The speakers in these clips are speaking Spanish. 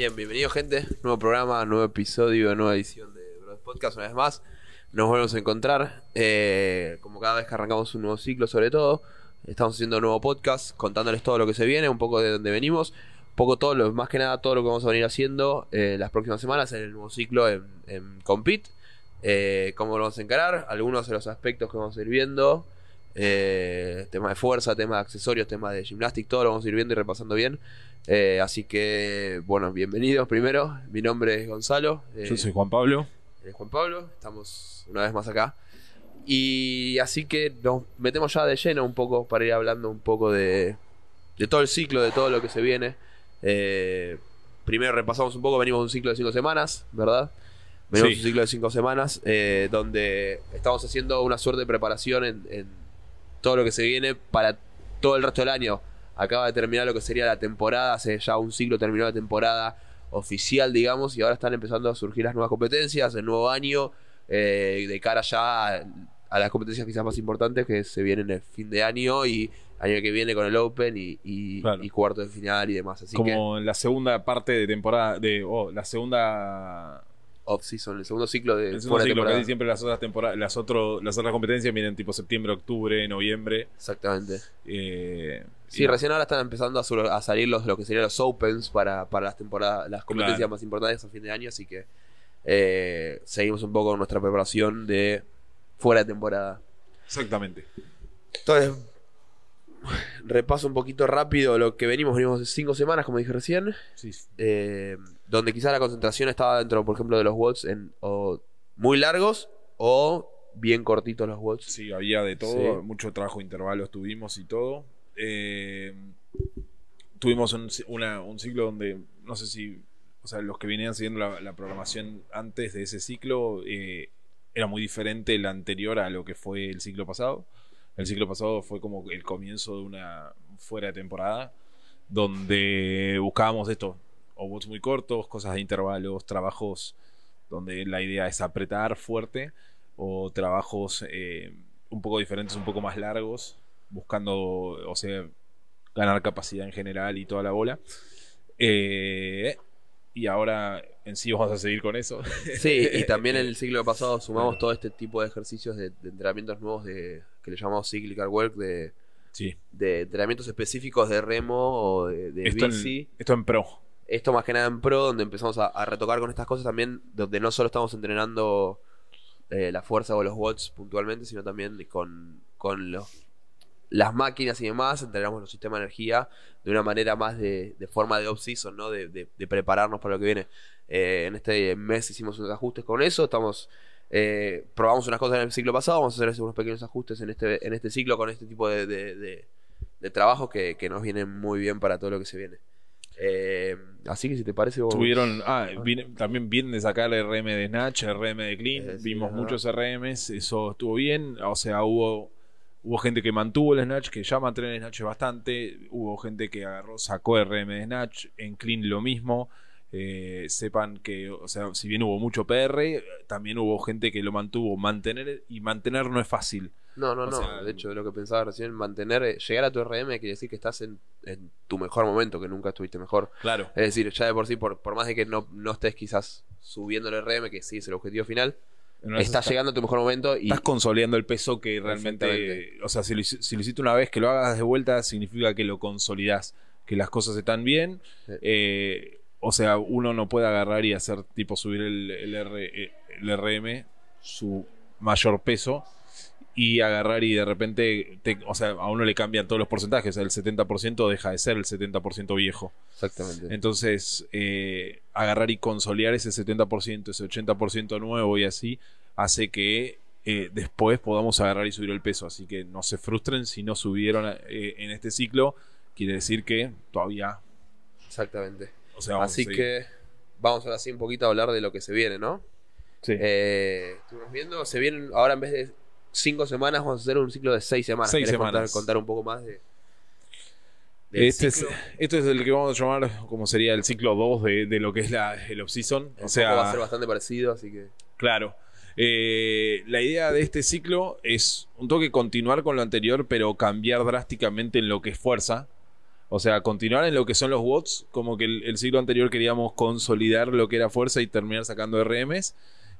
Bien, bienvenido gente, nuevo programa, nuevo episodio, nueva edición de Brothers Podcast una vez más. Nos volvemos a encontrar, eh, como cada vez que arrancamos un nuevo ciclo sobre todo. Estamos haciendo un nuevo podcast, contándoles todo lo que se viene, un poco de dónde venimos, un poco todo, lo, más que nada todo lo que vamos a venir haciendo eh, las próximas semanas en el nuevo ciclo en, en Compete. Eh, cómo lo vamos a encarar, algunos de los aspectos que vamos a ir viendo. Eh, tema de fuerza, tema de accesorios, tema de gymnastics, todo lo vamos a ir viendo y repasando bien. Eh, así que, bueno, bienvenidos primero. Mi nombre es Gonzalo. eh, Yo soy Juan Pablo. es Juan Pablo. Estamos una vez más acá. Y así que nos metemos ya de lleno un poco para ir hablando un poco de, de todo el ciclo, de todo lo que se viene. Eh, primero repasamos un poco, venimos de un ciclo de cinco semanas, ¿verdad? Venimos de un ciclo de cinco semanas eh, donde estamos haciendo una suerte de preparación en, en todo lo que se viene para todo el resto del año. Acaba de terminar lo que sería la temporada, hace ya un ciclo terminó la temporada oficial, digamos, y ahora están empezando a surgir las nuevas competencias, el nuevo año, eh, de cara ya a, a las competencias quizás más importantes que se vienen el fin de año y año que viene con el Open y, y, Claro. y cuarto de final y demás. Así que como en la segunda parte de temporada, de oh, la segunda, off-season, el segundo ciclo de el segundo ciclo, temporada. casi siempre las otras temporadas, las otro, las otras competencias vienen tipo septiembre, octubre, noviembre. Exactamente. eh, Sí, y- recién ahora están empezando a, sur- a salir los, lo que serían los Opens para, para las temporadas, las competencias Claro. más importantes a fin de año, así que eh, seguimos un poco con nuestra preparación de fuera de temporada. Exactamente. Entonces, repaso un poquito rápido lo que venimos, venimos cinco semanas, como dije recién, Sí. eh, donde quizás la concentración estaba dentro, por ejemplo, de los watts en o muy largos o bien cortitos los watts. Sí, había de todo, Sí. mucho trabajo intervalos tuvimos y todo. Eh, tuvimos un, ci- una- un ciclo donde, no sé si, o sea, los que venían siguiendo la, la programación antes de ese ciclo, eh, era muy diferente el anterior a lo que fue el ciclo pasado. El ciclo pasado fue como el comienzo de una fuera de temporada, donde buscábamos esto, o bots muy cortos, cosas de intervalos, trabajos donde la idea es apretar fuerte, o trabajos eh, un poco diferentes, un poco más largos, buscando, o sea, ganar capacidad en general y toda la bola. Eh, y ahora en sí vamos a seguir con eso. Sí, y también el ciclo pasado sumamos todo este tipo de ejercicios de, de entrenamientos nuevos de que le llamamos cyclical work, de, Sí, de entrenamientos específicos de remo o de, de esto bici. en, esto en pro. Esto más que nada en pro, donde empezamos a, a retocar con estas cosas también, donde no solo estamos entrenando eh, la fuerza o los watts puntualmente, sino también con, con los, las máquinas y demás, entrenamos los sistemas de energía de una manera más de, de forma de off-season, ¿no? De, de- de prepararnos para lo que viene. Eh, en este mes hicimos unos ajustes con eso, estamos... eh, probamos unas cosas en el ciclo pasado, vamos a hacer unos pequeños ajustes en este, en este ciclo con este tipo de, trabajos que, que nos vienen muy bien para todo lo que se viene. Eh, así que si te parece, vos- Tuvieron, ah, viene- también vienen de sacar RM de Snatch, RM de Clean, Eh, sí, vimos muchos RMs, eso estuvo bien, o sea, hubo hubo gente que mantuvo el Snatch, que ya mantiene el Snatch bastante, hubo gente que agarró, sacó RM de Snatch, en Clean lo mismo, eh, sepan que, o sea, si bien hubo mucho PR, también hubo gente que lo mantuvo, mantener, y mantener no es fácil. No, no, O no. sea, de hecho, lo que pensaba recién, mantener, eh, llegar a tu RM quiere decir que estás en, en tu mejor momento, que nunca estuviste mejor. Claro. Es decir, ya de por sí, por, por más de que no, no estés quizás subiendo el RM, que sí es el objetivo final, estás llegando a tu mejor momento y Estás consolidando el peso que realmente. O sea, si lo, si lo hiciste una vez que lo hagas de vuelta, significa que lo consolidás, que las cosas están bien. Sí. Eh, o sea, uno no puede agarrar y hacer tipo subir el, el, R- eh, el RM, su mayor peso, y agarrar y de repente, te- o sea, a uno le cambian todos los porcentajes. El 70% deja de ser el 70% viejo. exactamente. Entonces, eh, agarrar y consolidar ese 70%, ese 80% nuevo y así, hace que eh, después podamos agarrar y subir el peso. Así que no se frustren si no subieron eh, en este ciclo. Quiere decir que todavía. Exactamente. O sea, Así que vamos ahora sí un poquito a hablar de lo que se viene, ¿no? Sí. Estuvimos viendo, se vienen ahora en vez de cinco semanas, vamos a hacer un ciclo de seis semanas. Seis ¿Querés semanas. Contar, contar un poco más de. Este es, esto es el que vamos a llamar como sería el ciclo 2 de, de lo que es la, el off-season. O sea, va a ser bastante parecido, así que. Claro. Eh, la idea de este ciclo es un toque continuar con lo anterior, pero cambiar drásticamente en lo que es fuerza. O sea, continuar en lo que son los watts, como que el, ciclo anterior queríamos consolidar lo que era fuerza y terminar sacando RMs.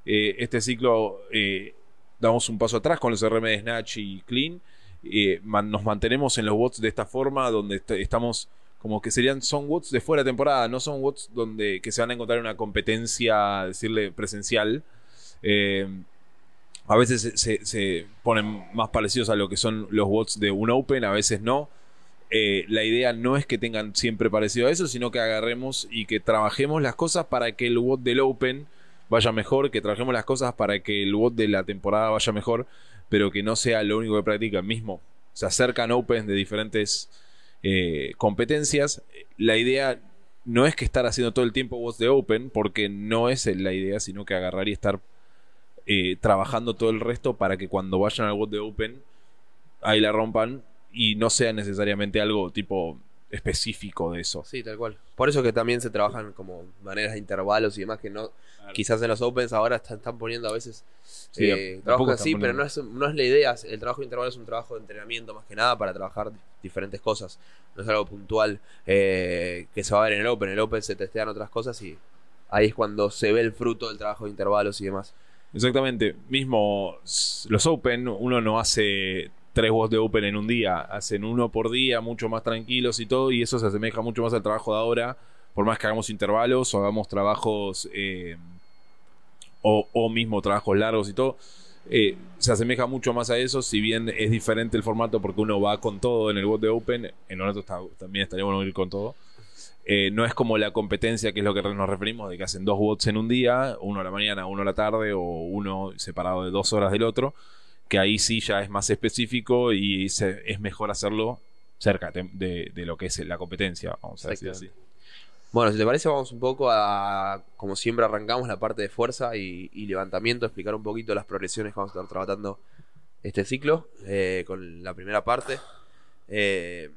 Eh, este ciclo eh, damos un paso atrás con los RM de Snatch y Clean. Eh, nos mantenemos en los watts de esta forma, donde estamos como que serían, son watts de fuera de temporada, no son watts donde que se van a encontrar en una competencia, decirle, presencial. a veces se, ponen más parecidos a lo que son los watts de un Open, a veces no. Eh, la idea no es que tengan siempre parecido a eso, sino que agarremos y que trabajemos las cosas para que el WOT del Open vaya mejor, que trabajemos las cosas para que el WOT de la temporada vaya mejor, pero que no sea lo único que practican mismo. Se acercan Opens de diferentes eh, competencias. La idea no es que estar haciendo todo el tiempo WOTs de Open, porque no es la idea, sino que agarrar y estar eh, trabajando todo el resto para que cuando vayan al WOT de Open, ahí la rompan y no sea necesariamente algo tipo específico de eso. Sí, tal cual. Por eso que también se trabajan como maneras de intervalos y demás que no quizás en los opens ahora están, poniendo a veces sí, eh, trabajos así, pero no es, no es la idea. El trabajo de intervalo es un trabajo de entrenamiento más que nada para trabajar diferentes cosas. No es algo puntual eh, que se va a ver en el open. En el open se testean otras cosas y ahí es cuando se ve el fruto del trabajo de intervalos y demás. Exactamente. Mismo los open, uno no hace tres watts de Open en un día, hacen uno por día, mucho más tranquilos y todo, y eso se asemeja mucho más al trabajo de ahora, por más que hagamos intervalos o hagamos trabajos eh, o, mismo trabajos largos y todo. Eh, se asemeja mucho más a eso, si bien es diferente el formato porque uno va con todo en el bot de Open, en nosotros también estaría bueno ir con todo. Eh, no es como la competencia, que es lo que nos referimos, de que hacen dos bots en un día, uno a la mañana, uno a la tarde, o uno separado de dos horas del otro, que ahí sí ya es más específico y es mejor hacerlo cerca de, lo que es la competencia, vamos a decir así. Bueno, si te parece, vamos un poco a, como siempre arrancamos, la parte de fuerza y, levantamiento, explicar un poquito las progresiones que vamos a estar tratando este ciclo, eh, con la primera parte. Eh,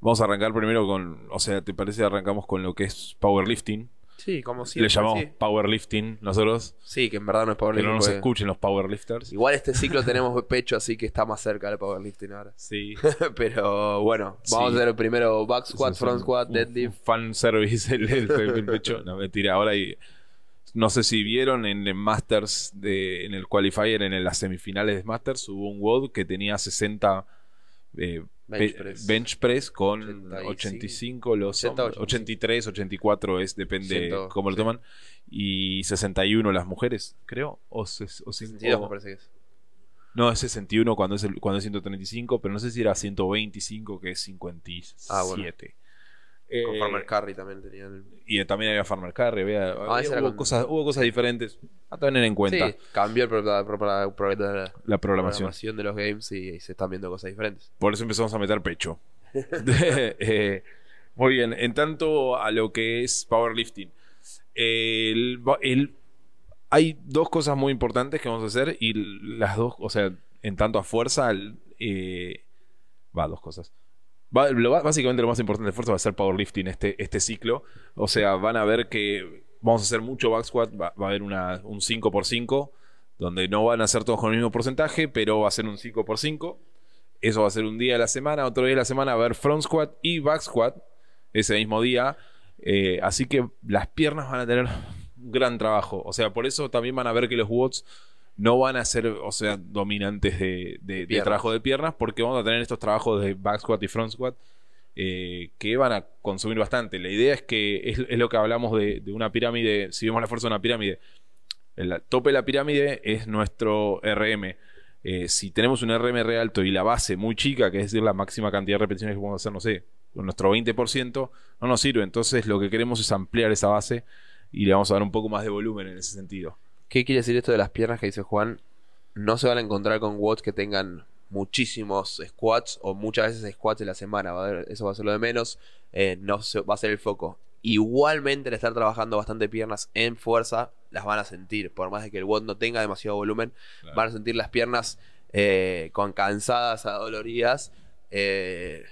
vamos a arrancar primero con, o sea, ¿te parece arrancamos con lo que es powerlifting? Sí, como siempre. Le llamamos powerlifting nosotros. Sí, que en verdad no es powerlifting. Que no nos escuchen los powerlifters. Igual este ciclo tenemos pecho, así que está más cerca del powerlifting ahora. Sí. Pero bueno, vamos a hacer primero back squat, front squat, deadlift. fan service el, pecho. No, mentira. Ahora hay. No sé si vieron en el Masters, de, en el Qualifier, en las semifinales de Masters, hubo un WOD que tenía 60 eh, bench press. con 85, los 83, 84 es, depende cómo lo toman. Y 61 las mujeres, creo. O, o 62 me parece que es. No, es 61 cuando es, el, cuando es 135, pero no sé si era 125, que es 57. Ah, bueno. Con Farmer eh, Carry también tenían. Y también había Farmer Carry. Había, ah, hubo, cosas, hubo cosas diferentes a tener en cuenta. Sí, cambió la, la, la, programación. de los games y, se están viendo cosas diferentes. Por eso empezamos a meter pecho. Eh, muy bien, en tanto a lo que es powerlifting. El, hay dos cosas muy importantes que vamos a hacer y las dos, o sea, en tanto a fuerza, eh, va, dos cosas básicamente lo más importante de fuerza va a ser powerlifting este, este ciclo. O sea, van a ver que vamos a hacer mucho back squat, va, a haber un 5x5, donde no van a ser todos con el mismo porcentaje, pero va a ser un 5x5. Eso va a ser un día de la semana, otro día de la semana va a haber front squat y back squat ese mismo día. Eh, así que las piernas van a tener un gran trabajo. O sea, por eso también van a ver que los watts no van a ser, o sea, dominantes de, de, trabajo de piernas, porque vamos a tener estos trabajos de back squat y front squat eh, que van a consumir bastante. La idea es que es, lo que hablamos de, una pirámide, si vemos la fuerza de una pirámide, el tope de la pirámide es nuestro RM. Eh, si tenemos un RM re alto y la base muy chica, que es decir, la máxima cantidad de repeticiones que podemos hacer, no sé, con nuestro 20%, no nos sirve. Entonces lo que queremos es ampliar esa base y le vamos a dar un poco más de volumen en ese sentido. ¿Qué quiere decir esto de las piernas que dice Juan? No se van a encontrar con watts que tengan muchísimos squats o muchas veces squats en la semana. eso va a ser lo de menos. Eh, no va a ser el foco. Igualmente, al estar trabajando bastante piernas en fuerza, las van a sentir. Por más de que el watt no tenga demasiado volumen, van a sentir las piernas eh, con cansadas, adoloridas. Eh,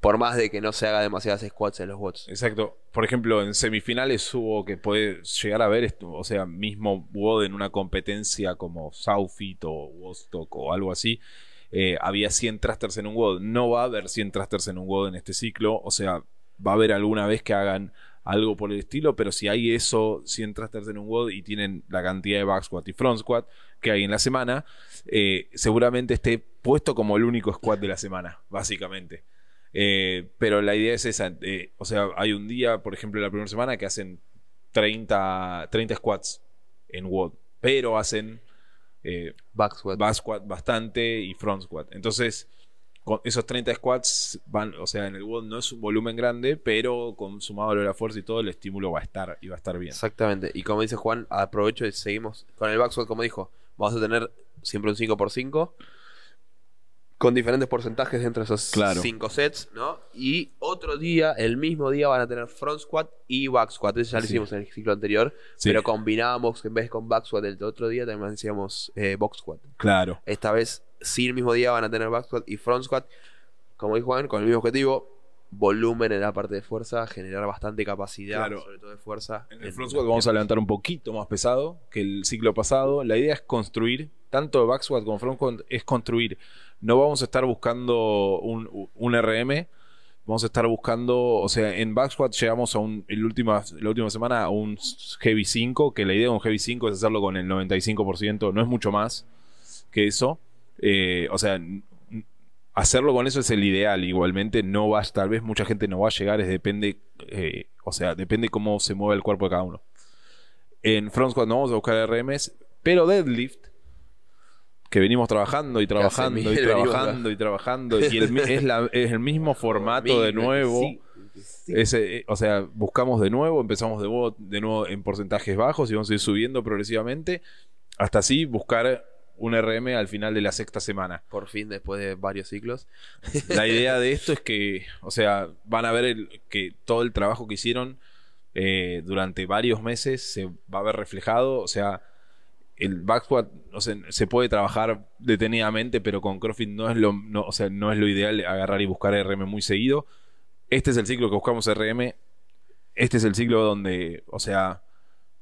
por más de que no se haga demasiadas squats en los watts. Exacto. Por ejemplo, en semifinales hubo que puede llegar a ver esto, o sea, mismo WOD en una competencia como Southfit o Wostock o algo así. eh, había 100 thrusters en un WOD. No va a haber 100 thrusters en un WOD en este ciclo, o sea, va a haber alguna vez que hagan algo por el estilo, pero si hay eso, 100 thrusters en un WOD y tienen la cantidad de back squat y front squat que hay en la semana, eh, seguramente esté puesto como el único squat de la semana, básicamente. Eh, pero la idea es esa, eh, o sea, hay un día, por ejemplo, la primera semana que hacen 30, 30 squats en WOD, pero hacen eh, Back squat. back squat bastante y front squat. Entonces, con esos 30 squats van, o sea, en el WOD no es un volumen grande, pero con sumado a la fuerza y todo, el estímulo va a estar y va a estar bien. Exactamente. Y como dice Juan, aprovecho y seguimos con el back squat, como dijo. Vamos a tener siempre un 5x5 con diferentes porcentajes dentro de esos Claro. 5 sets, ¿no? Y otro día, el mismo día, van a tener front squat y back squat. Eso ya lo Sí. hicimos en el ciclo anterior, Sí. pero combinábamos, en vez con back squat el otro día, también hacíamos eh, box squat. Claro. Esta vez, sí, el mismo día van a tener back squat y front squat. Como dijo Juan, con el mismo objetivo, volumen en la parte de fuerza, generar bastante capacidad, Claro. sobre todo de fuerza. En el front squat vamos a levantar un poquito más pesado que el ciclo pasado. La idea es construir, tanto back squat como front squat, es construir. No vamos a estar buscando un, un RM. Vamos a estar buscando, o sea, en back squat llegamos a un, última, la última semana a un heavy 5, que la idea de un heavy 5 es hacerlo con el 95%, no es mucho más que eso. Eh, o sea, hacerlo con eso es el ideal. Igualmente, no va, tal vez mucha gente no va a llegar, es depende, eh, o sea, depende cómo se mueve el cuerpo de cada uno. En front squat no vamos a buscar RMs, pero deadlift, que venimos trabajando y trabajando y trabajando y trabajando, y el es, la- es el mismo formato de nuevo. Sí, sí. Ese, eh, o sea, buscamos de nuevo, empezamos de nuevo, de nuevo en porcentajes bajos y vamos a ir subiendo progresivamente hasta así buscar un RM al final de la sexta semana. Por fin, después de varios ciclos. La idea de esto es que, o sea, van a ver el- que todo el trabajo que hicieron eh, durante varios meses se va a ver reflejado. O sea, el back squat o sea, se puede trabajar detenidamente, pero con CrossFit no es lo, no, o sea, no es lo ideal agarrar y buscar RM muy seguido. Este es el ciclo que buscamos RM. Este es el ciclo donde, o sea,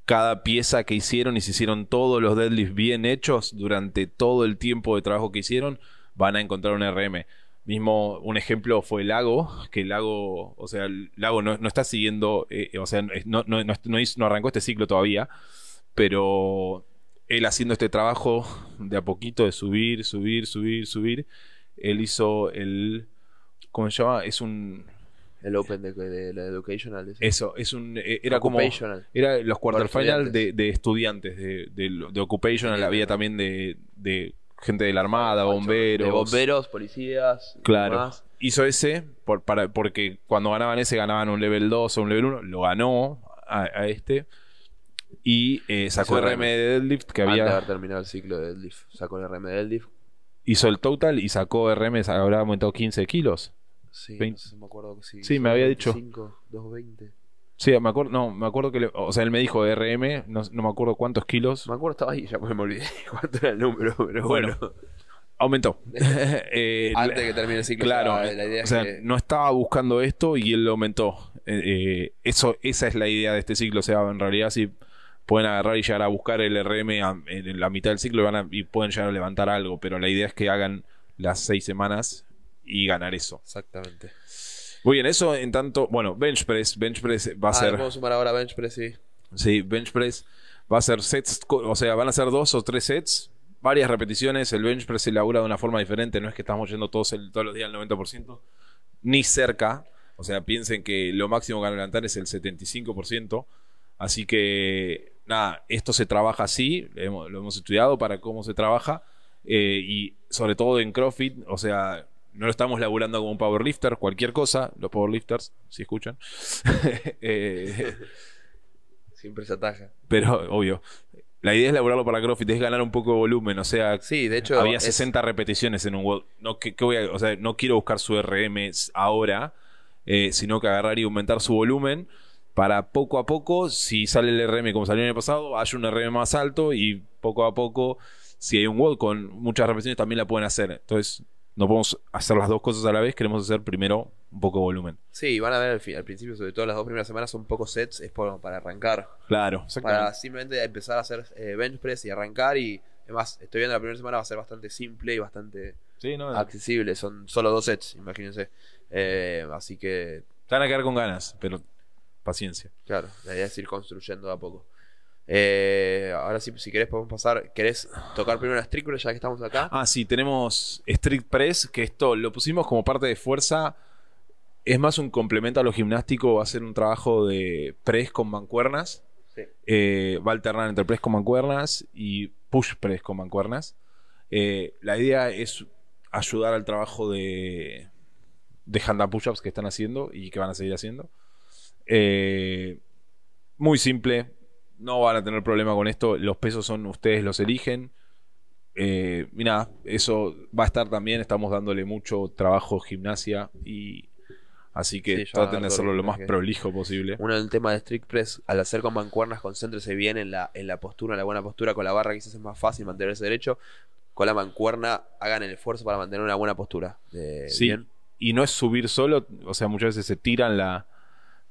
cada pieza que hicieron y se hicieron todos los deadlifts bien hechos durante todo el tiempo de trabajo que hicieron, van a encontrar un RM. Mismo un ejemplo fue Lago, que Lago, o sea, el Lago no, está siguiendo, eh, o sea, no, no, no arrancó este ciclo todavía, pero él haciendo este trabajo de a poquito de subir, subir, subir, subir, él hizo el, ¿cómo se llama? Es un, El Open de, de la Educational. eso, es un, eh, era como, Occupational. era los quarterfinal de, estudiantes. de estudiantes, de, de, de Occupational, Sí, había también de, de gente de la Armada, bomberos. De bomberos, policías. Claro. demás. Hizo ese por, para, porque cuando ganaban ese ganaban un level 2 o un level 1. Lo ganó a, a este. Y eh, sacó Hizo RM de deadlift que Antes de había. haber terminado el ciclo de deadlift. Sacó el RM de deadlift. Hizo el total y sacó RM, habrá aumentado 15 kilos. Sí, Veinte. no sé, me acuerdo que sí. Sí, me había dicho. 25, 220. Sí, me acuerdo, no, me acuerdo que, le- o sea, él me dijo RM, no, no me acuerdo cuántos kilos. Me acuerdo, estaba ahí, ya me olvidé cuánto era el número, pero Bueno, bueno. Aumentó. Eh, Antes de que termine el ciclo. Claro, ya la idea o es sea, que- no estaba buscando esto y él lo aumentó. Eh, eso, esa es la idea de este ciclo. O sea, en realidad, si pueden agarrar y llegar a buscar el RM a- en la mitad del ciclo y, van a- y pueden llegar a levantar algo, pero la idea es que hagan las seis semanas y ganar eso. Exactamente. Muy bien, eso en tanto, bueno, bench press, bench press va a Ah, ser, Vamos a sumar ahora bench press, sí. sí, bench press va a ser sets, o sea, van a ser dos o tres sets, varias repeticiones, el bench press se elabora de una forma diferente, no es que estamos yendo todos, el- todos los días al 90%, ni cerca, o sea, piensen que lo máximo que van a levantar es el 75%, así que, nada, esto se trabaja así, hemos- lo hemos estudiado para cómo se trabaja, eh, y sobre todo en CrossFit, o sea, no lo estamos laburando como un powerlifter, cualquier cosa, los powerlifters, si escuchan. Eh, Siempre se ataja. pero, obvio, la idea es laburarlo para CrossFit, es ganar un poco de volumen, o sea, Sí, de hecho. había es- 60 repeticiones en un WOD. No, que, que voy a- o sea, no quiero buscar su RM ahora, eh, sino que agarrar y aumentar su volumen para poco a poco, si sale el RM como salió el año pasado, haya un RM más alto y poco a poco, si hay un WOD con muchas repeticiones, también la pueden hacer. Entonces, no podemos hacer las dos cosas a la vez, queremos hacer primero un poco de volumen. Sí, van a ver al, al principio, sobre todo las dos primeras semanas, son pocos sets, es por- para arrancar. Claro, Para simplemente empezar a hacer eh, bench press y arrancar. Y además, estoy viendo la primera semana va a ser bastante simple y bastante Sí, no, accesible. Son solo dos sets, imagínense. Eh, así que, van a quedar con ganas, pero paciencia. claro, la idea es ir construyendo de a poco. Eh, ahora sí, si querés podemos pasar. ¿Querés tocar primero las trículas ya que estamos acá? Ah, sí, tenemos Street Press, que esto lo pusimos como parte de fuerza. Es más un complemento a lo gimnástico, va a ser un trabajo de press con mancuernas. Sí. Eh, va a alternar entre press con mancuernas y push press con mancuernas. Eh, la idea es ayudar al trabajo de, de hand push-ups que están haciendo y que van a seguir haciendo. Eh, muy simple, no van a tener problema con esto. Los pesos son ustedes los eligen. Eh, y nada, eso va a estar también. Estamos dándole mucho trabajo gimnasia y así que Sí, traten de hacerlo lo más que- prolijo posible. Uno del tema de strict press, al hacer con mancuernas, concéntrese bien en la, en la postura, en la buena postura. Con la barra quizás es más fácil mantenerse derecho. Con la mancuerna, hagan el esfuerzo para mantener una buena postura. De- Sí, bien. y no es subir solo, o sea, muchas veces se tiran la,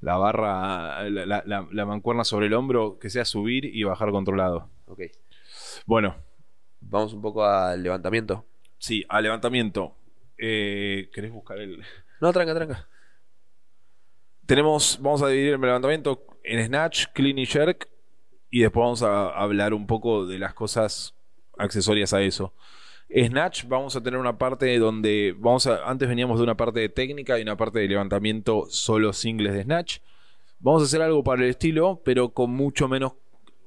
la barra, la, la- la- mancuerna sobre el hombro, que sea subir y bajar controlado. Ok. Bueno, Vamos un poco al levantamiento. sí, a levantamiento. Eh, ¿Querés buscar el...? No, tranca, tranca. Tenemos, vamos a dividir el levantamiento en snatch, clean y jerk. Y después vamos a hablar un poco de las cosas accesorias a eso. Snatch, vamos a tener una parte donde vamos a. Antes veníamos de una parte de técnica y una parte de levantamiento solo singles de Snatch. Vamos a hacer algo para el estilo, pero con mucho menos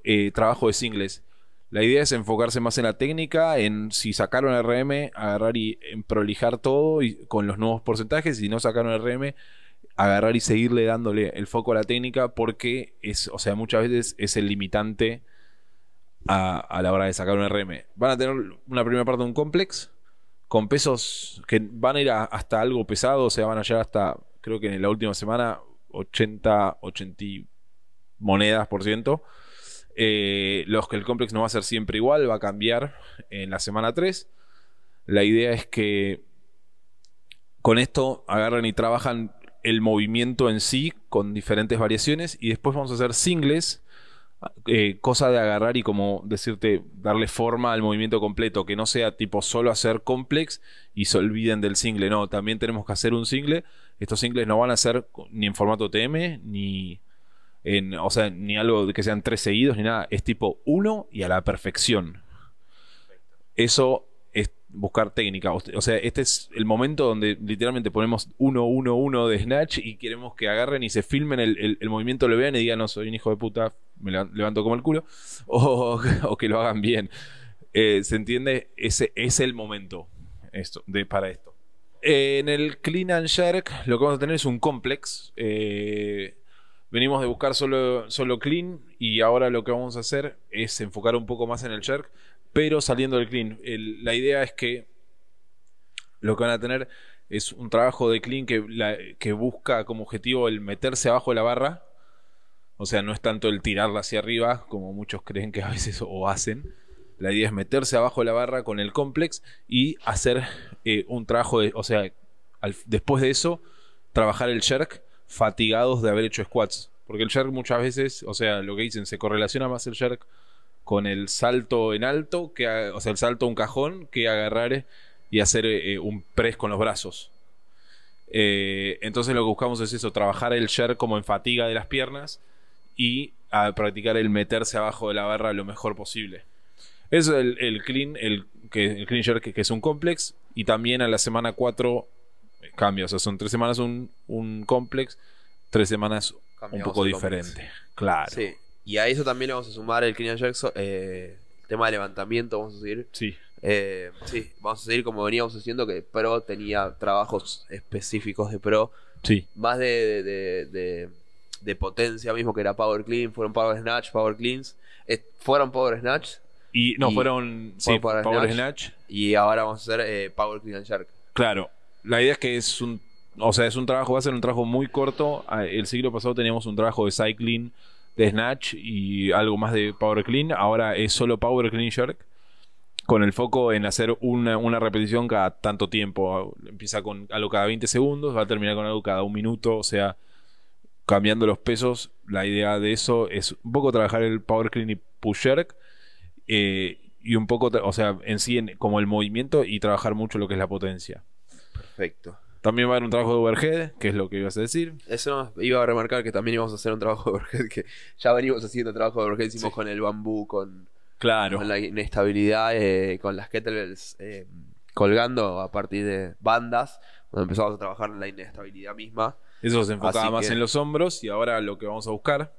eh, trabajo de singles. La idea es enfocarse más en la técnica, en si sacaron RM, agarrar y prolijar todo y con los nuevos porcentajes. Si no sacaron RM, agarrar y seguirle dándole el foco a la técnica porque es, o sea, muchas veces es el limitante a, la hora de sacar un RM. Van a tener una primera parte de un complex con pesos que van a ir hasta algo pesado, o sea, van a llegar hasta, creo que en la última semana, 80, 80 y monedas por ciento. Eh, los que el complex no va a ser siempre igual, va a cambiar en la semana 3. La idea es que con esto agarran y trabajan el movimiento en sí con diferentes variaciones y después vamos a hacer singles, eh, cosa de agarrar y como decirte, darle forma al movimiento completo, que no sea tipo solo hacer complex y se olviden del single, no, también tenemos que hacer un single, estos singles no van a ser ni en formato TM, ni en, o sea, ni algo que sean tres seguidos, ni nada, es tipo uno y a la perfección. Eso es buscar técnica. O sea, este es el momento donde literalmente ponemos 1, 1, 1 de Snatch y queremos que agarren y se filmen el, movimiento, lo vean y digan, no, soy un hijo de puta, me levan- levanto como el culo. O, que lo hagan bien. Eh, ¿Se entiende? Ese es el momento de, para esto. En el Clean and Jerk lo que vamos a tener es un complex. Eh, venimos de buscar solo, solo clean y ahora lo que vamos a hacer es enfocar un poco más en el jerk, pero saliendo del clean. La idea es que lo que van a tener es un trabajo de clean que, busca como objetivo el meterse abajo de la barra. O sea, no es tanto el tirarla hacia arriba, como muchos creen que a veces o hacen. La idea es meterse abajo de la barra con el complex y hacer eh, un trabajo de. O sea, después de eso, trabajar el jerk fatigados de haber hecho squats. Porque el jerk muchas veces, o sea, lo que dicen, se correlaciona más el jerk con el salto en alto, que, o sea, el salto a un cajón, que agarrar y hacer eh, un press con los brazos. Eh, entonces lo que buscamos es eso, trabajar el jerk como en fatiga de las piernas y a practicar el meterse abajo de la barra lo mejor posible. Eso es el, el clean, el, que, el clean jerk que, que es un complex y también a la semana 4 cambia, o sea, son tres semanas un, un complex, tres semanas un poco complex. diferente. Claro. Sí. Y a eso también le vamos a sumar el clean and jerk, so- eh, tema de levantamiento, vamos a seguir. Sí. Eh, sí, vamos a seguir como veníamos haciendo, que Pro tenía trabajos específicos de Pro, Sí. más de, de, de- de potencia mismo, que era Power Clean, fueron Power Snatch, Power Cleans, eh, fueron Power Snatch, Y no, Y- fueron sí, Power Power, Snatch. Snatch. y ahora vamos a hacer eh, Power Clean and Jerk. Claro. La idea es que es un. O sea, es un trabajo, va a ser un trabajo muy corto. Ah, El siglo pasado teníamos un trabajo de cycling, de snatch y algo más de power clean. Ahora es solo power clean jerk. Con el foco en hacer una, una repetición cada tanto tiempo. Empieza con algo cada 20 segundos, va a terminar con algo cada un minuto. O sea, cambiando los pesos. La idea de eso es un poco trabajar el power clean y push jerk. eh, y un poco, o sea, en sí en- como el movimiento y trabajar mucho lo que es la potencia. Perfecto. También va a haber un trabajo de overhead, que es lo que ibas a decir. Eso iba a remarcar que también íbamos a hacer un trabajo de overhead que ya venimos haciendo trabajo de overhead, hicimos Sí. con el bambú, con, Claro. con la inestabilidad, eh, con las kettlebells eh, colgando a partir de bandas, donde empezamos a trabajar en la inestabilidad misma. Eso se enfocaba Así más que- en los hombros y ahora lo que vamos a buscar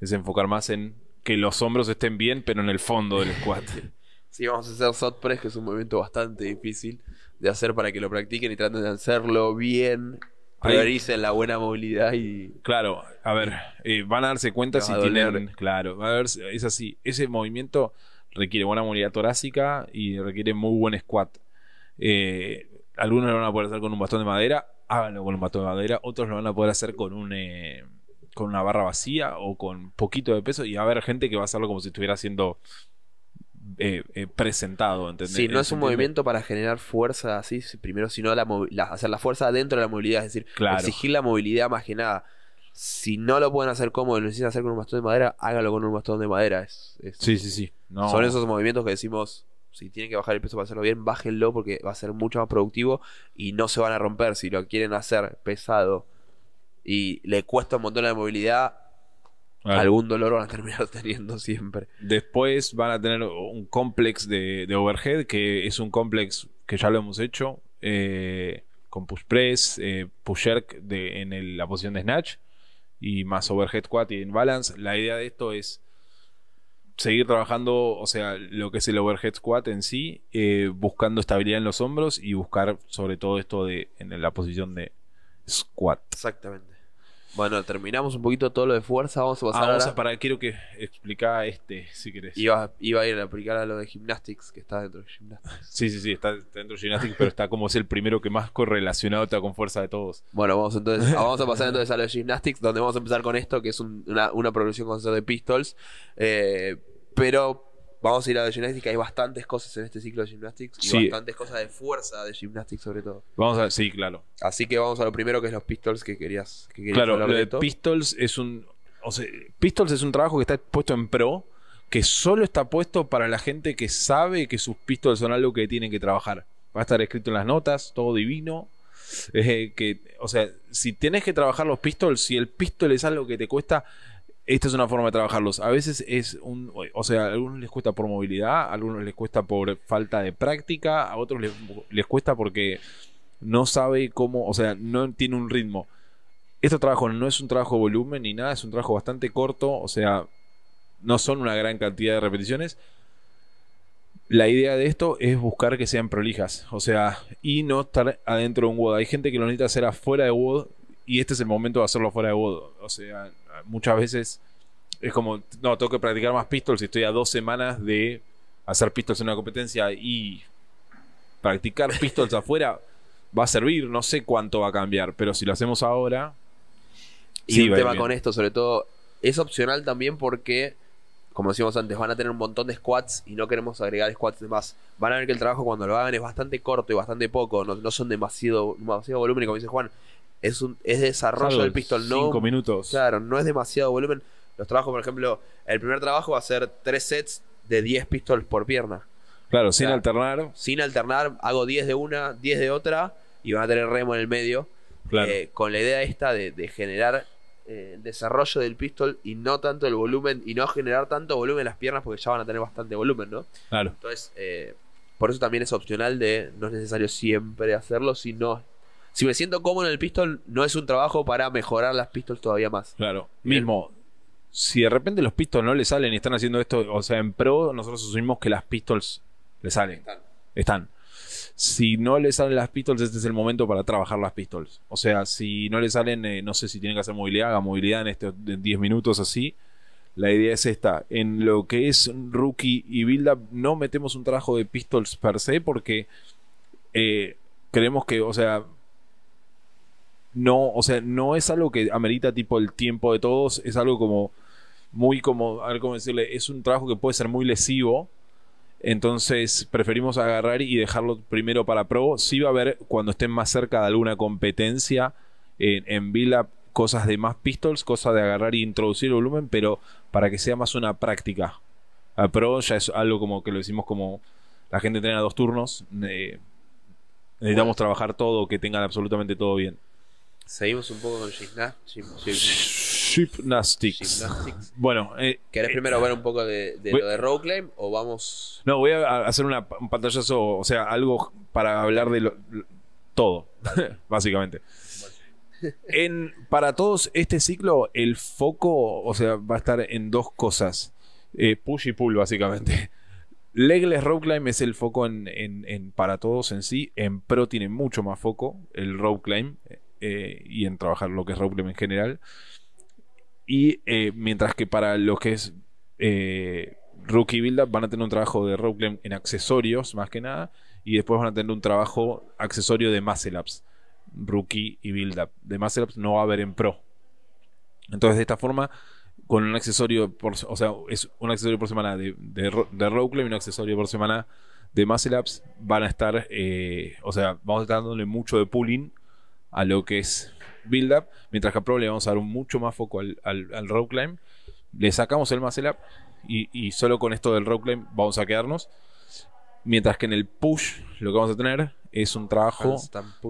es enfocar más en que los hombros estén bien, pero en el fondo del squat. Sí, vamos a hacer SOT press, que es un movimiento bastante difícil de hacer para que lo practiquen y traten de hacerlo bien. Prioricen la buena movilidad y Claro, a ver, eh, van a darse cuenta si a doler. tienen. Claro, a ver, es así. Ese movimiento requiere buena movilidad torácica y requiere muy buen squat. Eh, algunos lo van a poder hacer con un bastón de madera, háganlo con un bastón de madera. Otros lo van a poder hacer con un eh, con una barra vacía o con poquito de peso. Y va a haber gente que va a hacerlo como si estuviera siendo eh, eh, presentado. ¿entendés? Sí, no es un movimiento para generar fuerza así, primero, sino la, movi- la- hacer la fuerza dentro de la movilidad, es decir, Claro. exigir la movilidad más que nada. Si no lo pueden hacer cómodo y lo necesitan hacer con un bastón de madera, hágalo con un bastón de madera. Es, es- Sí, sí, sí. No. Son esos movimientos que decimos, si tienen que bajar el peso para hacerlo bien, bájenlo porque va a ser mucho más productivo y no se van a romper. Si lo quieren hacer pesado y le cuesta un montón la movilidad, Algún dolor van a terminar teniendo siempre. Después van a tener un complex de, de overhead, que es un complex que ya lo hemos hecho, eh, con push press, eh, push jerk de, en el- la posición de snatch, y más overhead squat y en balance. La idea de esto es seguir trabajando, o sea, lo que es el overhead squat en sí, eh, buscando estabilidad en los hombros y buscar sobre todo esto de en la posición de squat. Exactamente. Bueno, terminamos un poquito todo lo de fuerza. Vamos a Ah, pasar vamos ahora. a para, quiero que explica este, si querés. Iba, iba a ir a aplicar a lo de gymnastics, que está dentro de gymnastics. Sí, sí, sí, está está dentro de Gymnastics, pero está como es el primero que más correlacionado está con fuerza de todos. Bueno, vamos entonces, ah, vamos a pasar entonces a lo de gymnastics, donde vamos a empezar con esto, que es un- una, una progresión con hacer de pistols. Eh, pero vamos a ir a de gymnastics, hay bastantes cosas en este ciclo de gymnastics y Sí. bastantes cosas de fuerza de gymnastics sobre todo. Vamos a sí, claro. Así que vamos a lo primero que es los pistols que querías, que querías Claro, lo de de esto. Pistols es un o sea, Pistols es un trabajo que está puesto en pro, que solo está puesto para la gente que sabe que sus pistols son algo que tienen que trabajar. Va a estar escrito en las notas, todo divino. Eh, que, o sea, si tenés que trabajar los pistols, si el pistol es algo que te cuesta, esta es una forma de trabajarlos. A veces es un. O sea, a algunos les cuesta por movilidad, a algunos les cuesta por falta de práctica, a otros les, les cuesta porque no sabe cómo. O sea, no tiene un ritmo. Este trabajo no es un trabajo de volumen ni nada, es un trabajo bastante corto, o sea, no son una gran cantidad de repeticiones. La idea de esto es buscar que sean prolijas, o sea, y no estar adentro de un WOD. Hay gente que lo necesita hacer afuera de WOD y este es el momento de hacerlo afuera de WOD. O sea, muchas veces es como, no, tengo que practicar más pistols y estoy a dos semanas de hacer pistols en una competencia y practicar pistols afuera va a servir, no sé cuánto va a cambiar, pero si lo hacemos ahora... Y sí, un tema bien. con esto, sobre todo, es opcional también porque, como decíamos antes, van a tener un montón de squats y no queremos agregar squats más. Van a ver que el trabajo cuando lo hagan es bastante corto y bastante poco, no, no son demasiado, demasiado volumen, como dice Juan, es un es desarrollo del de pistol, no Cinco minutos. Claro, no es demasiado volumen. Los trabajos, por ejemplo, el primer trabajo va a ser tres sets de 10 pistols por pierna. Claro, sin alternar. Sin alternar, hago 10 de una, 10 de otra y van a tener remo en el medio. Claro. Eh, con la idea esta de, de generar eh, el desarrollo del pistol y no tanto el volumen y no generar tanto volumen en las piernas porque ya van a tener bastante volumen, ¿no? claro. Entonces, eh, por eso también es opcional de no es necesario siempre hacerlo, sino si me siento cómodo en el pistol, no es un trabajo para mejorar las pistols todavía más. Claro. Mismo, si de repente los pistols no le salen y están haciendo esto, o sea, en pro, nosotros asumimos que las pistols le salen. Están. Están. Si no le salen las pistols, este es el momento para trabajar las pistols. O sea, si no le salen, eh, no sé si tienen que hacer movilidad, haga movilidad en estos en 10 minutos así. La idea es esta. En lo que es rookie y build up, no metemos un trabajo de pistols per se porque eh, creemos que, o sea, no, o sea, no es algo que amerita tipo el tiempo de todos, es algo como muy como, a ver cómo decirle, es un trabajo que puede ser muy lesivo. Entonces preferimos agarrar y dejarlo primero para pro. Sí va a haber cuando estén más cerca de alguna competencia en, en up cosas de más pistols, cosas de agarrar y introducir el volumen, pero para que sea más una práctica. A Pro ya es algo como que lo decimos como la gente entrena dos turnos. eh, necesitamos Bueno. trabajar todo, que tengan absolutamente todo bien. Seguimos un poco con gimna- Gymnastics. gymnastics. Bueno, eh, ¿Querés eh, primero ver un poco de, de voy- lo de road climb o vamos No, voy a hacer una, un pantallazo, o sea, algo para hablar de lo- lo- todo, básicamente. En, para todos, este ciclo, el foco, o sea, va a estar en dos cosas. Eh, push y pull, básicamente. Legless Rope Climb es el foco en, en- en- para todos en sí. En Pro tiene mucho más foco el Rope Climb eh, y en trabajar lo que es Climb en general. Y eh, mientras que para lo que es eh, Rookie Build Up van a tener un trabajo de Climb en accesorios más que nada. Y después van a tener un trabajo accesorio de Muscle Ups. Rookie y Build Up. De Muscle Ups no va a haber en Pro. Entonces de esta forma con un accesorio por, o sea, es un accesorio por semana de, de, y un accesorio por semana de muscle ups van a estar, eh, o sea, vamos a estar dándole mucho de pulling a lo que es build up, mientras que a Pro le vamos a dar un mucho más foco al, al, al rope climb, le sacamos el muscle up y, y solo con esto del rope climb vamos a quedarnos, mientras que en el push lo que vamos a tener es un trabajo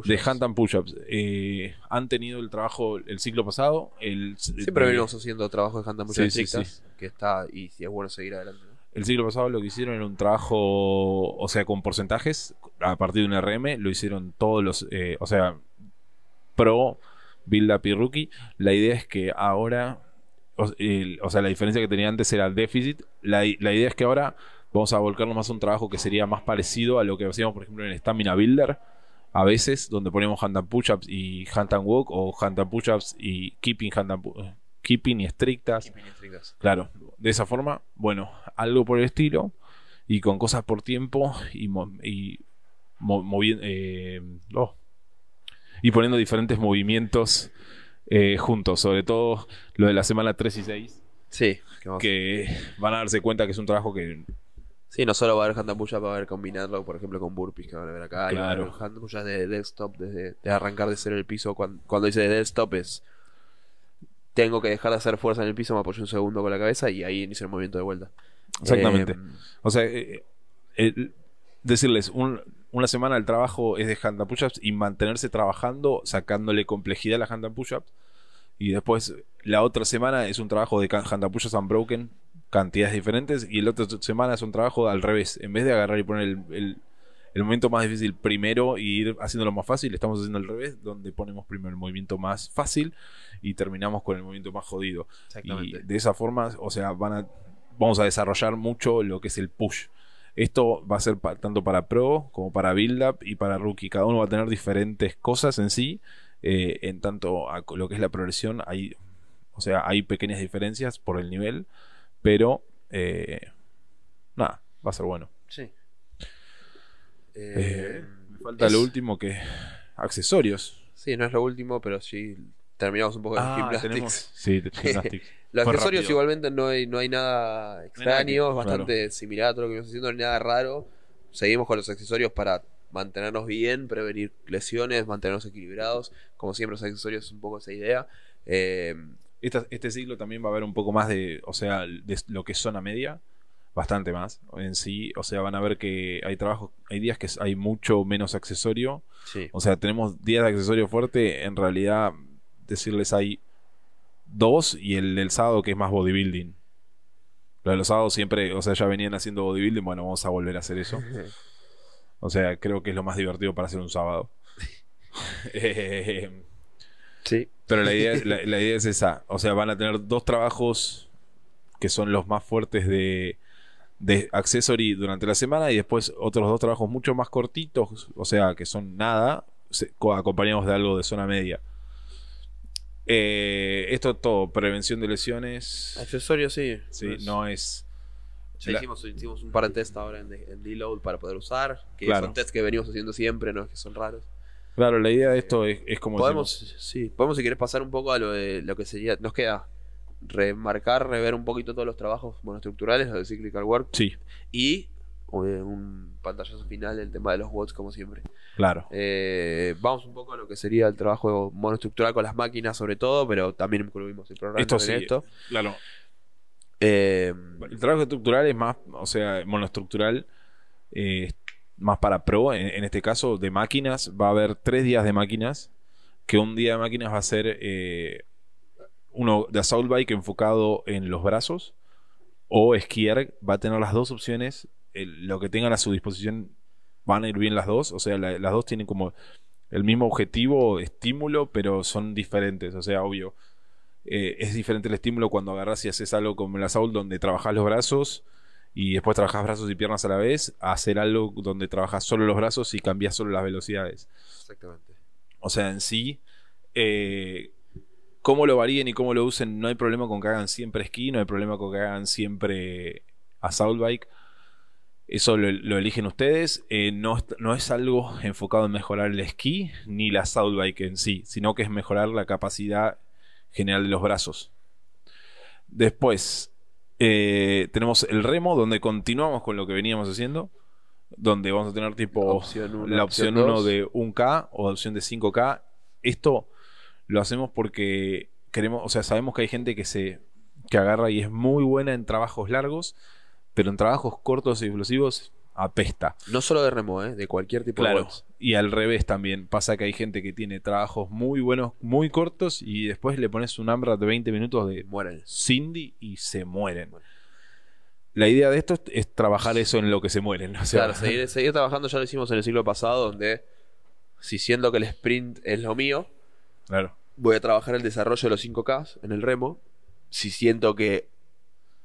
de hand and push-ups. Eh, han tenido el trabajo el ciclo pasado, el, Siempre venimos haciendo trabajos de handstand Sí, push-ups sí, que está y si es bueno seguir adelante. ¿no? El siglo pasado lo que hicieron era un trabajo, o sea, con porcentajes, a partir de un RM, lo hicieron todos los, eh, o sea, pro, build up y rookie. La idea es que ahora, o, el- o sea, la diferencia que tenía antes era déficit. La, idea es que ahora vamos a volcarnos más a un trabajo que sería más parecido a lo que hacíamos, por ejemplo, en Stamina Builder. A veces, donde ponemos hand and push-ups y hand and walk, o hand and push-ups y keeping, hand and pu- keeping y estrictas. Claro, de esa forma, bueno, algo por el estilo y con cosas por tiempo y, mo- y mo- movi- eh, oh, y poniendo diferentes movimientos eh, juntos, sobre todo lo de la semana 3 y 6, Sí, que van a darse cuenta que es un trabajo que sí, no solo va a haber hand and push-up, va a haber combinarlo, por ejemplo, con burpees que van a ver acá. y Claro. hand push-ups de desktop, desde de arrancar de cero el piso. Cuando, cuando dice de desktop es... Tengo que dejar de hacer fuerza en el piso, me apoyo un segundo con la cabeza y ahí inicio el movimiento de vuelta. Exactamente. Eh, O sea, eh, decirles, un- una semana el trabajo es de hand and push-ups y mantenerse trabajando, sacándole complejidad a la hand and push-ups. Y después la otra semana es un trabajo de hand and push-ups unbroken, cantidades diferentes. Y la otra semana es un trabajo al revés. En vez de agarrar y poner el, el- el movimiento más difícil primero y ir haciéndolo más fácil, estamos haciendo al revés, donde ponemos primero el movimiento más fácil y terminamos con el movimiento más jodido. Y de esa forma, o sea, van a, vamos a desarrollar mucho lo que es el push. Esto va a ser pa- tanto para Pro como para Build Up y para Rookie. Cada uno va a tener diferentes cosas en sí. eh, en tanto a lo que es la progresión, hay, o sea, hay pequeñas diferencias por el nivel, pero eh, nada, va a ser bueno. Sí. Eh, Eh, me falta es- lo último que accesorios. Sí, no es lo último, pero sí terminamos un poco Ah, gymnastics. tenemos, sí, de gymnastics. Los Fue accesorios rápido. igualmente no hay, no hay nada extraño, es bastante similar a todo lo que venimos haciendo, no hay nada raro. Seguimos con los accesorios para mantenernos bien, prevenir lesiones, mantenernos equilibrados. Como siempre, los accesorios es un poco esa idea. Eh, Esta- este siglo también va a haber un poco más de, o sea, de lo que es zona media, bastante más en sí, o sea, van a ver que hay trabajos, hay días que hay mucho menos accesorio, sí, o sea, tenemos días de accesorio fuerte, en realidad decirles hay dos y el del sábado que es más bodybuilding. Lo de los sábados siempre, o sea, ya venían haciendo bodybuilding, bueno, vamos a volver a hacer eso. O sea, creo que es lo más divertido para hacer un sábado. Eh, sí. pero la idea, es, la, la idea es esa. O sea, van a tener dos trabajos que son los más fuertes de, de accessory durante la semana y después otros dos trabajos mucho más cortitos, o sea, que son nada, acompañados de algo de zona media. Eh, esto todo, prevención de lesiones. Accesorios, sí. Sí, Pues, no es. ya la- hicimos, hicimos un par de test ahora en, en Deload para poder usar, que Claro. son tests que venimos haciendo siempre, no es que son raros. Claro, la idea de esto es, es como Podemos, decimos, sí, podemos si querés pasar un poco a lo de lo que sería, nos queda remarcar, rever un poquito todos los trabajos monoestructurales, lo de Cyclical Work, Sí, y un pantallazo final, el tema de los watts como siempre. claro. Eh, vamos un poco a lo que sería el trabajo monoestructural con las máquinas sobre todo, pero también incluimos el programa Esto sí, en esto. Claro. Eh, El trabajo estructural es más, o sea, monoestructural, eh, más para pro, en, en este caso de máquinas. Va a haber tres días de máquinas, que un día de máquinas va a ser uno de assault bike enfocado en los brazos, o esquiar, va a tener las dos opciones. El- lo que tengan a su disposición van a ir bien las dos, o sea, la- las dos tienen como el mismo objetivo, estímulo, pero son diferentes, o sea, obvio. eh, es diferente el estímulo cuando agarras y haces algo como el assault donde trabajas los brazos y después trabajas brazos y piernas a la vez, a hacer algo donde trabajas solo los brazos y cambias solo las velocidades. exactamente. O sea, en sí, eh, cómo lo varíen y cómo lo usen, no hay problema con que hagan siempre esquí, no hay problema con que hagan siempre assault bike. Eso lo, lo eligen ustedes. Eh, no, no es algo enfocado en mejorar el esquí ni la assault bike en sí, sino que es mejorar la capacidad general de los brazos. Después, eh, tenemos el remo, donde continuamos con lo que veníamos haciendo. Donde vamos a tener tipo Opción uno, la opción opción 1 dos. de 1K o opción de 5K. Esto lo hacemos porque queremos, o sea, sabemos que hay gente que se que agarra y es muy buena en trabajos largos, pero en trabajos cortos y explosivos apesta. No solo de remo, ¿eh? de cualquier tipo de bots. Y al revés también. Pasa que hay gente que tiene trabajos muy buenos, muy cortos, y después le pones un AMRAP de 20 minutos de Mueren. Cindy y se mueren. Bueno. La idea de esto es, es trabajar eso en lo que se mueren. O sea, Claro, seguir, seguir trabajando ya lo hicimos en el siglo pasado, donde si siendo que el sprint es lo mío, claro. voy a trabajar el desarrollo de los 5K en el remo. Si siento que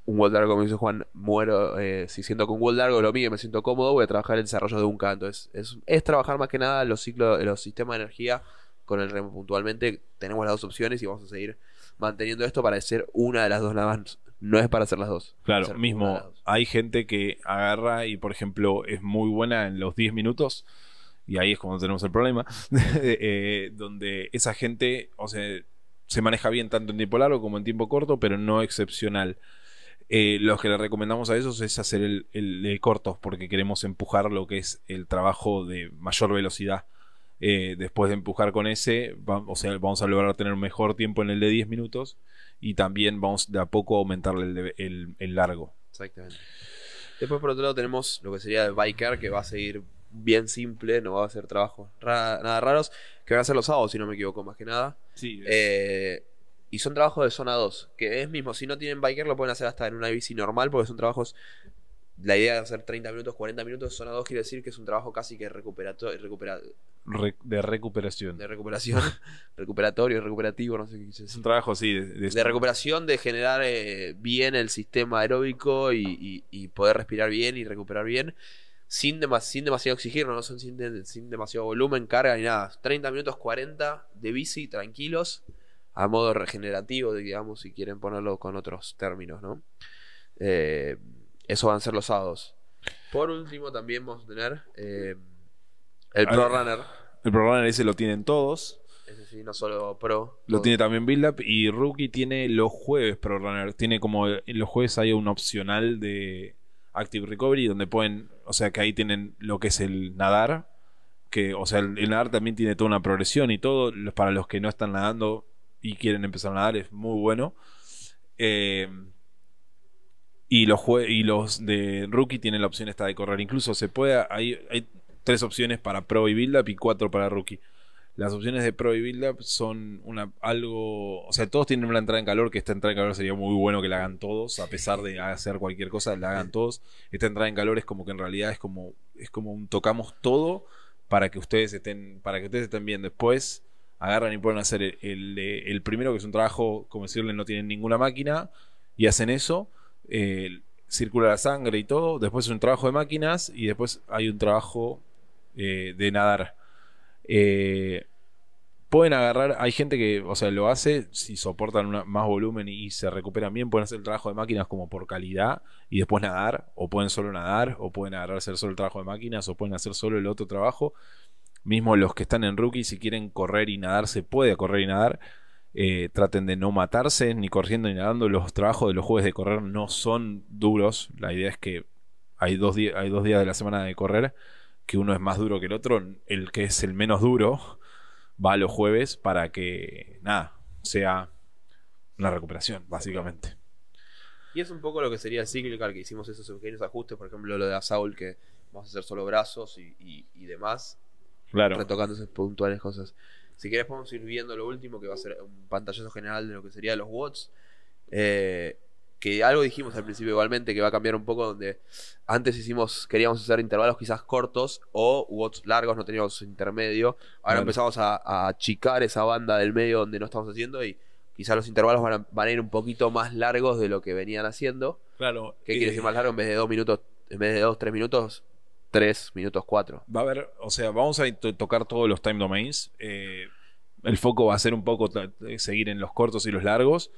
un wall largo, como dice Juan, muero. eh, si siento que un wall largo es lo mío me siento cómodo, voy a trabajar el desarrollo de un K. Entonces, es, es trabajar más que nada los ciclos, los sistemas de energía con el remo puntualmente. Tenemos las dos opciones y vamos a seguir manteniendo esto para ser una de las dos nada más. No es para hacer las dos. Claro, mismo dos. hay gente que agarra y, por ejemplo, es muy buena en los 10 minutos, y ahí es cuando tenemos el problema, eh, donde esa gente, o sea, se maneja bien tanto en tiempo largo como en tiempo corto, pero no excepcional. Eh, lo que le recomendamos a esos es hacer el, el de cortos, porque queremos empujar lo que es el trabajo de mayor velocidad. Eh, después de empujar con ese, va- o sea, vamos a lograr tener un mejor tiempo en el de 10 minutos y también vamos de a poco a aumentarle el, de- el- el largo. Exactamente. Después, por otro lado, tenemos lo que sería el biker, que va a seguir bien simple, no va a hacer trabajos ra- nada raros, que van a ser los sábados, si no me equivoco, más que nada. Sí, Eh, y son trabajos de zona 2, que es mismo, si no tienen biker, lo pueden hacer hasta en una bici normal, porque son trabajos. La idea de hacer 30 minutos, 40 minutos, zona 2 quiere decir que es un trabajo casi que recuperato- recupera- re- de recuperación. de recuperación, recuperatorio, recuperativo, no sé qué Es un trabajo, sí, de, de- de recuperación, de generar eh, bien el sistema aeróbico y, y- y poder respirar bien y recuperar bien, sin, demas- sin demasiado oxígeno, no son sin, de- sin demasiado volumen, carga ni nada. 30 minutos 40 de bici, tranquilos, a modo regenerativo, digamos, si quieren ponerlo con otros términos, ¿no? Eh, eso van a ser los sábados. Por último, también vamos a tener eh, el Pro Runner. El programa ese lo tienen todos. Ese sí, no solo Pro. Lo todo. tiene también Build Up y Rookie tiene los jueves Pro Runner. Tiene como en los jueves hay un opcional de Active Recovery donde pueden, o sea que ahí tienen lo que es el nadar, que o sea el, el nadar también tiene toda una progresión y todo para los que no están nadando y quieren empezar a nadar es muy bueno. Eh, y los y los de Rookie tienen la opción esta de correr. Incluso se puede hay, hay tres opciones para Pro y Build Up y cuatro para Rookie. Las opciones de Pro y Build Up son una, algo. O sea, todos tienen una entrada en calor. Que esta entrada en calor sería muy bueno que la hagan todos. A pesar de hacer cualquier cosa, la hagan todos. Esta entrada en calor es como que en realidad es como. Es como un tocamos todo para que ustedes estén. Para que ustedes estén bien. Después agarran y pueden hacer el, el, el primero, que es un trabajo, como decirle, no tienen ninguna máquina. Y hacen eso. eh, circula la sangre y todo. Después es un trabajo de máquinas. Y después hay un trabajo eh, de nadar. Eh, pueden agarrar, hay gente que, o sea, lo hace si soportan más volumen y, se recuperan bien, pueden hacer el trabajo de máquinas como por calidad y después nadar, o pueden solo nadar, o pueden agarrar hacer solo el trabajo de máquinas, o pueden hacer solo el otro trabajo. Mismo los que están en rookie, si quieren correr y nadar, se puede correr y nadar. Eh, traten de no matarse, ni corriendo ni nadando. Los trabajos de los jueves de correr no son duros. La idea es que hay dos, hay dos días de la semana de correr que uno es más duro que el otro, el que es el menos duro va a los jueves para que, nada, sea una recuperación, básicamente. Y es un poco lo que sería el Cyclical, que hicimos esos pequeños ajustes, por ejemplo, lo de Asaul, que vamos a hacer solo brazos y- y demás, Claro. retocando esas puntuales cosas. Si querés podemos ir viendo lo último, que va a ser un pantallazo general de lo que sería los watts. Eh, que algo dijimos al principio igualmente, que va a cambiar un poco, donde antes hicimos, queríamos hacer intervalos quizás cortos o watts largos, no teníamos intermedio. Ahora empezamos a, a achicar esa banda del medio donde no estamos haciendo y quizás los intervalos van a, van a ir un poquito más largos de lo que venían haciendo. Claro. ¿Qué eh, quiere decir más largo? En vez de dos minutos, en vez de dos, tres minutos, tres minutos, cuatro. Va a haber, o sea, vamos a to- tocar todos los time domains. Eh, el foco va a ser un poco eh, seguir en los cortos y los largos,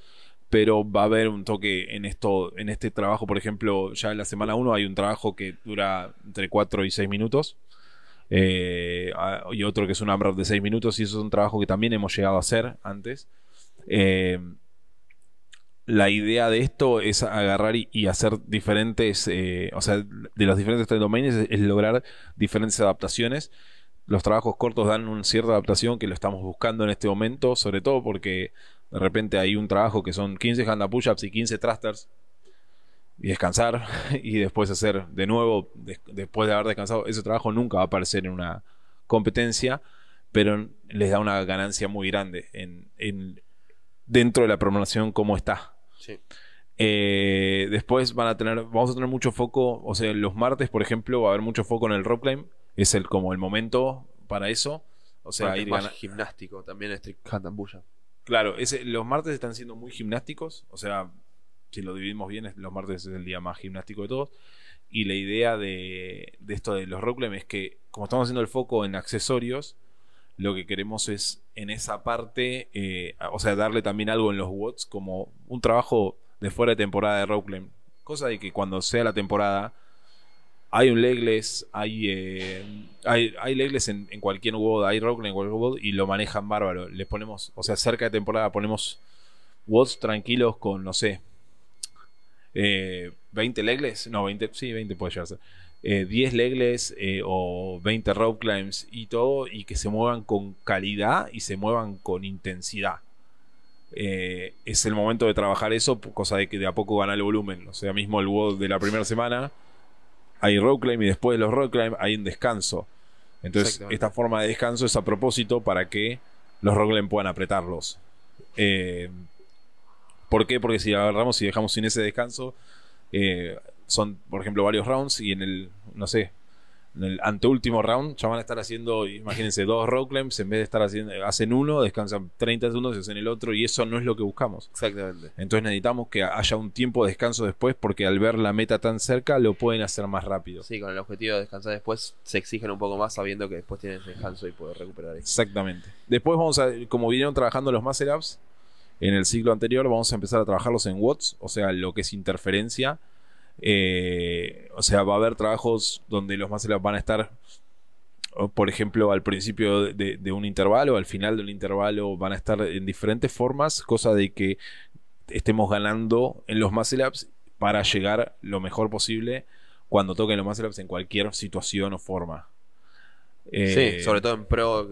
pero va a haber un toque en esto, en este trabajo, por ejemplo, ya en la semana 1 hay un trabajo que dura entre 4 y 6 minutos. eh, y otro que es un AMRAP de 6 minutos, y eso es un trabajo que también hemos llegado a hacer antes. Eh, la idea de esto es agarrar y, hacer diferentes, eh, o sea, de los diferentes domains es, lograr diferentes adaptaciones. Los trabajos cortos dan una cierta adaptación que lo estamos buscando en este momento, sobre todo porque de repente hay un trabajo que son 15 hand push-ups y 15 thrusters y descansar y después hacer de nuevo des- después de haber descansado ese trabajo nunca va a aparecer en una competencia pero les da una ganancia muy grande en, en- dentro de la programación como está Sí. eh, después van a tener, vamos a tener mucho foco, o sea, los martes, por ejemplo, va a haber mucho foco en el rock climb, es el como el momento para eso, o sea, ir más gimnástico, también street push-up. Claro, ese- los martes están siendo muy gimnásticos, o sea, si lo dividimos bien, los martes es el día más gimnástico de todos. Y la idea de, de esto de los rock climb es que, como estamos haciendo el foco en accesorios, lo que queremos es en esa parte, eh, o sea, darle también algo en los watts, como un trabajo de fuera de temporada de rock climb. Cosa de que cuando sea la temporada, hay un legless, hay, eh, hay, hay legless en, cualquier WOD, hay rock en cualquier WOD y lo manejan bárbaro. Les ponemos, o sea, cerca de temporada ponemos WODs tranquilos con, no sé, eh, 20 legless, no, 20, sí, 20 puede llegar a ser. Eh, 10 legless eh, o 20 rope climbs y todo, y que se muevan con calidad y se muevan con intensidad. Eh, es el momento de trabajar eso, cosa de que de a poco gana el volumen. O sea, mismo el WOD de la primera semana hay rock climb y después de los rock climb hay un descanso. Entonces, esta forma de descanso es a propósito para que los rock climb puedan apretarlos. Eh, ¿Por qué? Porque si agarramos y dejamos sin ese descanso, eh, son, por ejemplo, varios rounds y en el, no sé, en el anteúltimo round ya van a estar haciendo, imagínense, dos rock climbs, en vez de estar haciendo, hacen uno, descansan 30 segundos y hacen el otro y eso no es lo que buscamos. Exactamente. Entonces necesitamos que haya un tiempo de descanso después porque al ver la meta tan cerca lo pueden hacer más rápido. Sí, con el objetivo de descansar después, se exigen un poco más sabiendo que después tienen descanso y poder recuperar eso. Exactamente. Después vamos a, como vinieron trabajando los muscle ups en el ciclo anterior, vamos a empezar a trabajarlos en watts, o sea, lo que es interferencia. Eh, o sea, va a haber trabajos donde los ups van a estar, o, por ejemplo, al principio de, de un intervalo, al final del intervalo, van a estar en diferentes formas, cosa de que estemos ganando en los muscle ups para llegar lo mejor posible cuando toquen los muscle ups en cualquier situación o forma. Eh, sí, sobre todo en pro,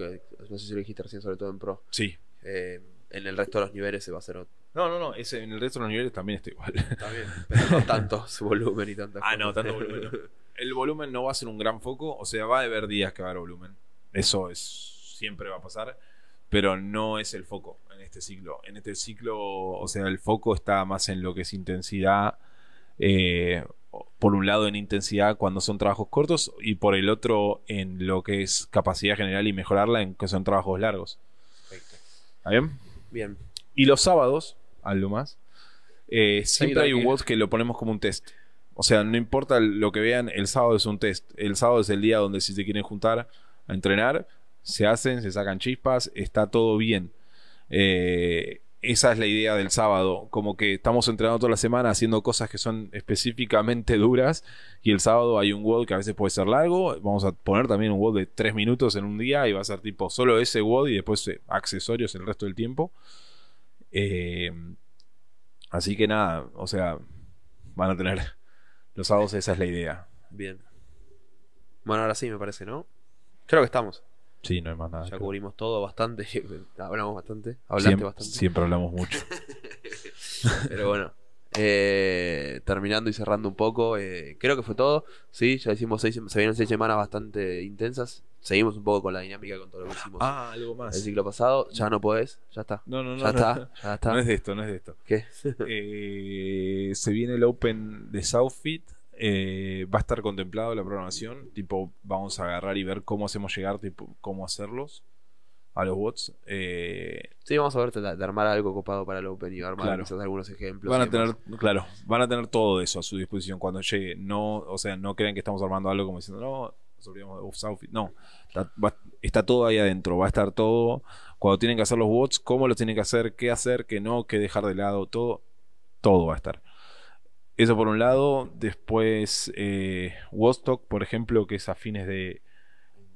no sé si lo dijiste recién, sobre todo en pro. Sí, Eh, en el resto de los niveles se va a hacer. No, no, no, ese, en el resto de los niveles también está igual. Está bien, pero no tanto su volumen y tantas Ah, no, tanto volumen no. El volumen no va a ser un gran foco, o sea, va a haber días que va a haber volumen. Eso es siempre va a pasar, pero no es el foco en este ciclo. En este ciclo, o sea, el foco está más en lo que es intensidad. eh, por un lado en intensidad cuando son trabajos cortos y por el otro en lo que es capacidad general y mejorarla en que son trabajos largos. Perfecto. ¿Está bien? Bien. Y los sábados, algo más, eh, siempre hay un. WOD que lo ponemos como un test. O sea, no importa lo que vean, el sábado es un test. El sábado es el día donde si se quieren juntar a entrenar, se hacen, se sacan chispas, está todo bien. Eh, esa es la idea del sábado, como que estamos entrenando toda la semana haciendo cosas que son específicamente duras y el sábado hay un WOD que a veces puede ser largo, vamos a poner también un WOD de 3 minutos en un día y va a ser tipo solo ese WOD y después eh, accesorios el resto del tiempo. Eh, así que nada, o sea, van a tener los sábados, esa es la idea. Bien. Bueno, ahora sí me parece, ¿no? Creo que estamos. Sí, no hay más nada. Ya creo. cubrimos todo bastante. Hablamos bastante. Hablaste Siempre, bastante. siempre hablamos mucho. Pero bueno. Eh, terminando y cerrando un poco, eh, creo que fue todo. Sí, ya hicimos seis, se vienen seis semanas bastante intensas. Seguimos un poco con la dinámica con todo lo que hicimos Ah, algo el más. ciclo pasado. Ya no podés, ya está. No, no, no. Ya no, está, no. ya está. No es de esto, no es de esto. ¿Qué? Eh, se viene el Open de Southfit. eh, va a estar contemplado la programación. Tipo, vamos a agarrar y ver cómo hacemos llegar, tipo, cómo hacerlos a los bots. Eh, Sí, vamos a ver de, de armar algo copado para el Open y armar Claro. quizás algunos ejemplos. van a tener, claro, van a tener todo eso a su disposición cuando llegue. No, o sea, no crean que estamos armando algo como diciendo, no, No, está, va- está todo ahí adentro. Va a estar todo. Cuando tienen que hacer los bots, cómo los tienen que hacer, qué hacer, qué no, qué dejar de lado, todo, todo va a estar. Eso por un lado. Después, eh, Wostock, por ejemplo, que es a fines de.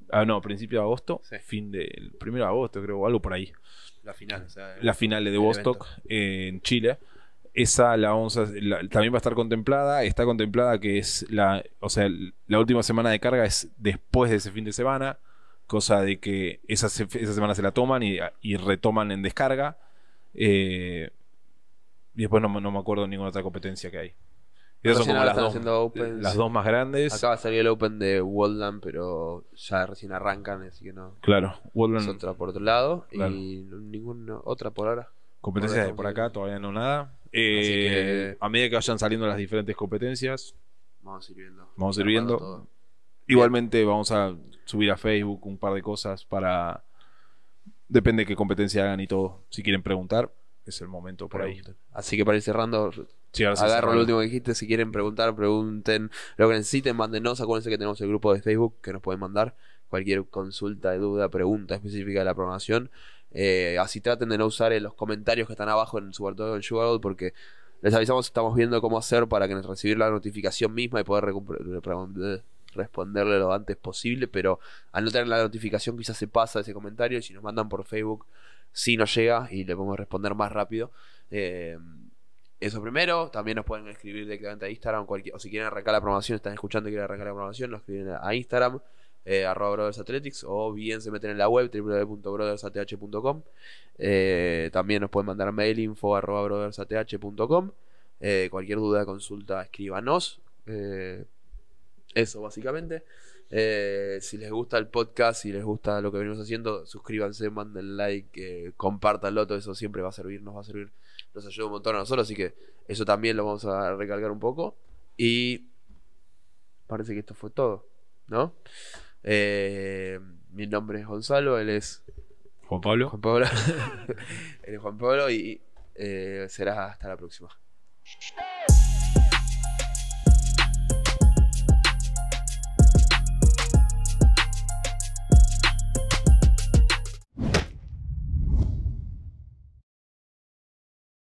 Ah, no, principio de agosto. Sí. Fin del primero de agosto, creo, algo por ahí. La final, o sea, La final de el Wostock eh, en Chile. Esa la vamos a- la- también va a estar contemplada. Está contemplada que es la. O sea, la última semana de carga es después de ese fin de semana. Cosa de que esa, esa semana se la toman y, y retoman en descarga. Eh, y después no, me- no me acuerdo de ninguna otra competencia que hay. Esas son como las dos, las más grandes. Acaba de salir el Open de Wildland, pero ya recién arrancan, así que no. Claro, World Es otra por otro lado Claro. y ninguna otra por ahora. competencias de por acá, todavía no nada. Eh, que- A medida que vayan saliendo las diferentes competencias, Vamos a ir viendo. Vamos a ir Armando viendo. todo. Igualmente vamos a subir a Facebook un par de cosas para... Depende de qué competencia hagan y todo. Si quieren preguntar, es el momento por ahí. Así que para ir cerrando, Sí, agarro lo último que dijiste. Si quieren preguntar, pregunten lo que necesiten, mándenos. Acuérdense que tenemos el grupo de Facebook que nos pueden mandar cualquier consulta, duda, pregunta específica de la programación. Eh, así traten de no usar eh, los comentarios que están abajo en sobre todo en Sugargold porque les avisamos estamos viendo cómo hacer para que nos recibir la notificación misma y poder re- responderle lo antes posible pero al no tener la notificación quizás se pasa ese comentario y si nos mandan por Facebook sí nos llega y le podemos responder más rápido. Eh, eso primero, también nos pueden escribir directamente a Instagram cualquier, o si quieren arrancar la programación, están escuchando y quieren arrancar la programación, nos escriben a Instagram, eh, arroba Brothers Athletics, o bien se meten en la web www.brothersath.com. Eh, también nos pueden mandar mail info arroba brothersath.com. Eh, cualquier duda, consulta, escríbanos. Eh, eso básicamente. Si les gusta el podcast, si les gusta lo que venimos haciendo, suscríbanse, manden like, compártanlo, todo eso siempre va a servir, nos va a servir, nos ayuda un montón a nosotros, así que eso también lo vamos a recalcar un poco. Y parece que esto fue todo, ¿no? Eh, mi nombre es Gonzalo, él es Juan Pablo. Juan Pablo, él es Juan Pablo y eh, será hasta la próxima.